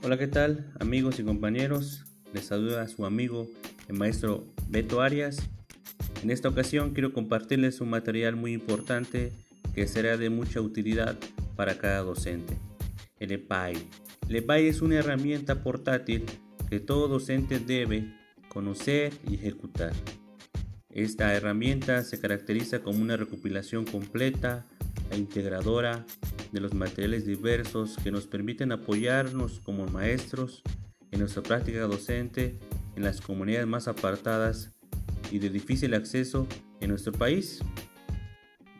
Hola, ¿qué tal amigos y compañeros? Les saluda su amigo el maestro Beto Arias. En esta ocasión quiero compartirles un material muy importante que será de mucha utilidad para cada docente. El EPAI. El EPAI es una herramienta portátil que todo docente debe conocer y ejecutar. Esta herramienta se caracteriza como una recopilación completa e integradora de los materiales diversos que nos permiten apoyarnos como maestros en nuestra práctica docente en las comunidades más apartadas y de difícil acceso en nuestro país.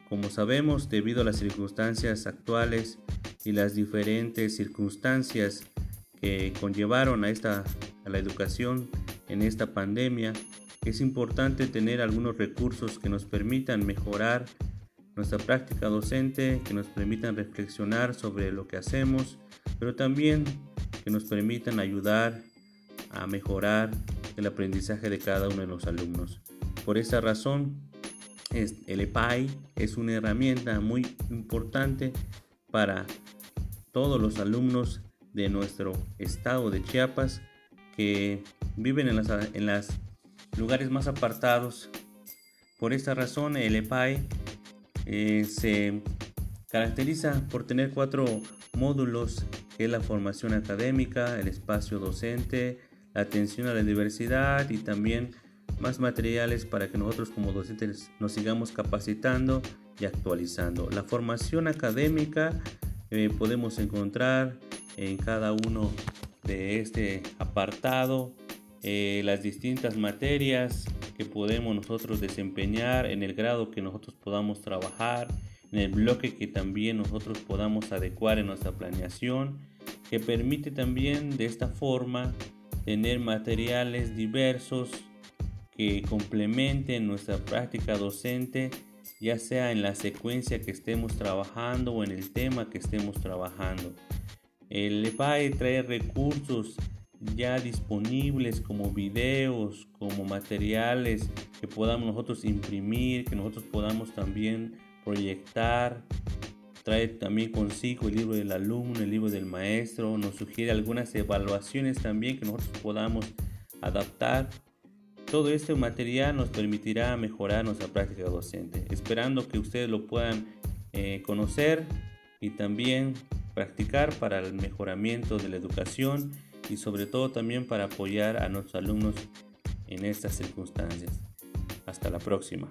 Como sabemos, debido a las circunstancias actuales y las diferentes circunstancias que conllevaron a, esta, a la educación en esta pandemia, es importante tener algunos recursos que nos permitan mejorar nuestra práctica docente, que nos permitan reflexionar sobre lo que hacemos, pero también que nos permitan ayudar a mejorar el aprendizaje de cada uno de los alumnos. Por esta razón, el EPAI es una herramienta muy importante para todos los alumnos de nuestro estado de Chiapas que viven en los en las lugares más apartados. Por esta razón, el EPAI eh, se caracteriza por tener cuatro módulos, que la formación académica, el espacio docente, la atención a la diversidad y también más materiales para que nosotros como docentes nos sigamos capacitando y actualizando. La formación académica eh, podemos encontrar en cada uno de este apartado eh, las distintas materias que podemos nosotros desempeñar en el grado que nosotros podamos trabajar, en el bloque que también nosotros podamos adecuar en nuestra planeación, que permite también de esta forma tener materiales diversos que complementen nuestra práctica docente, ya sea en la secuencia que estemos trabajando o en el tema que estemos trabajando. El EPAE trae recursos ya disponibles como videos, como materiales que podamos nosotros imprimir, que nosotros podamos también proyectar. Trae también consigo el libro del alumno, el libro del maestro, nos sugiere algunas evaluaciones también que nosotros podamos adaptar. Todo este material nos permitirá mejorar nuestra práctica docente, esperando que ustedes lo puedan eh, conocer y también practicar para el mejoramiento de la educación y sobre todo también para apoyar a nuestros alumnos en estas circunstancias. Hasta la próxima.